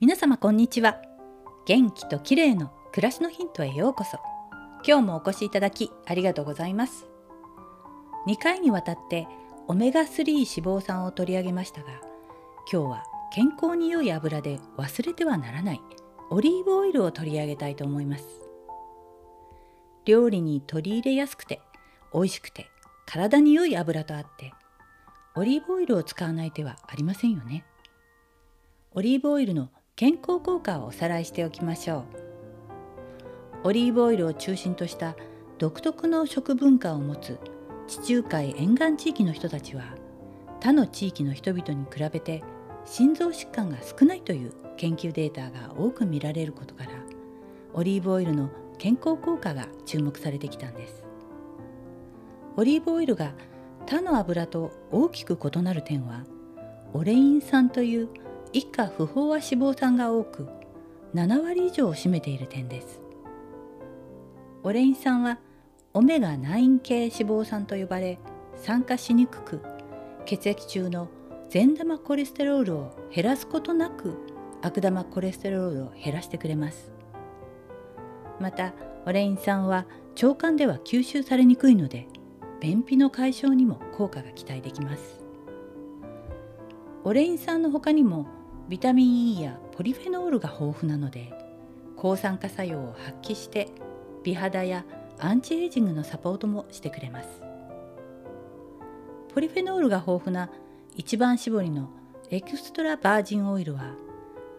皆様こんにちは。元気と綺麗の暮らしのヒントへようこそ。今日もお越しいただきありがとうございます。2回にわたってオメガ3脂肪酸を取り上げましたが今日は健康に良い油で忘れてはならないオリーブオイルを取り上げたいと思います。料理に取り入れやすくて美味しくて体に良い油とあってオリーブオイルを使わない手はありませんよね。オリーブオイルの健康効果をおさらいしておきましょう。オリーブオイルを中心とした独特の食文化を持つ地中海沿岸地域の人たちは他の地域の人々に比べて心臓疾患が少ないという研究データが多く見られることからオリーブオイルの健康効果が注目されてきたんです。オリーブオイルが他の油と大きく異なる点はオレイン酸という以下不飽和脂肪酸が多く7割以上を占めている点です。オレイン酸はオメガ9系脂肪酸と呼ばれ酸化しにくく血液中の善玉コレステロールを減らすことなく悪玉コレステロールを減らしてくれます。またオレイン酸は腸管では吸収されにくいので便秘の解消にも効果が期待できます。オレイン酸の他にもビタミン E やポリフェノールが豊富なので抗酸化作用を発揮して美肌やアンチエイジングのサポートもしてくれます。ポリフェノールが豊富な一番搾りのエクストラバージンオイルは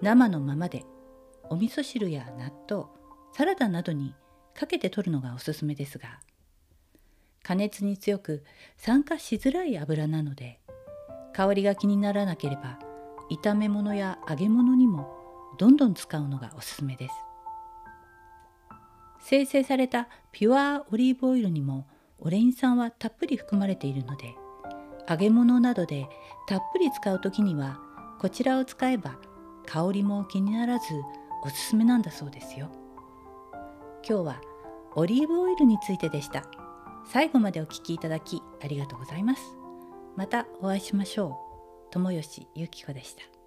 生のままでお味噌汁や納豆サラダなどにかけて取るのがおすすめですが加熱に強く酸化しづらい油なので香りが気にならなければ炒め物や揚げ物にもどんどん使うのがおすすめです。生成されたピュアオリーブオイルにもオレイン酸はたっぷり含まれているので揚げ物などでたっぷり使う時にはこちらを使えば香りも気にならずおすすめなんだそうですよ。今日はオリーブオイルについてでした。最後までお聞きいただきありがとうございます。またお会いしましょう。友吉ゆき子でした。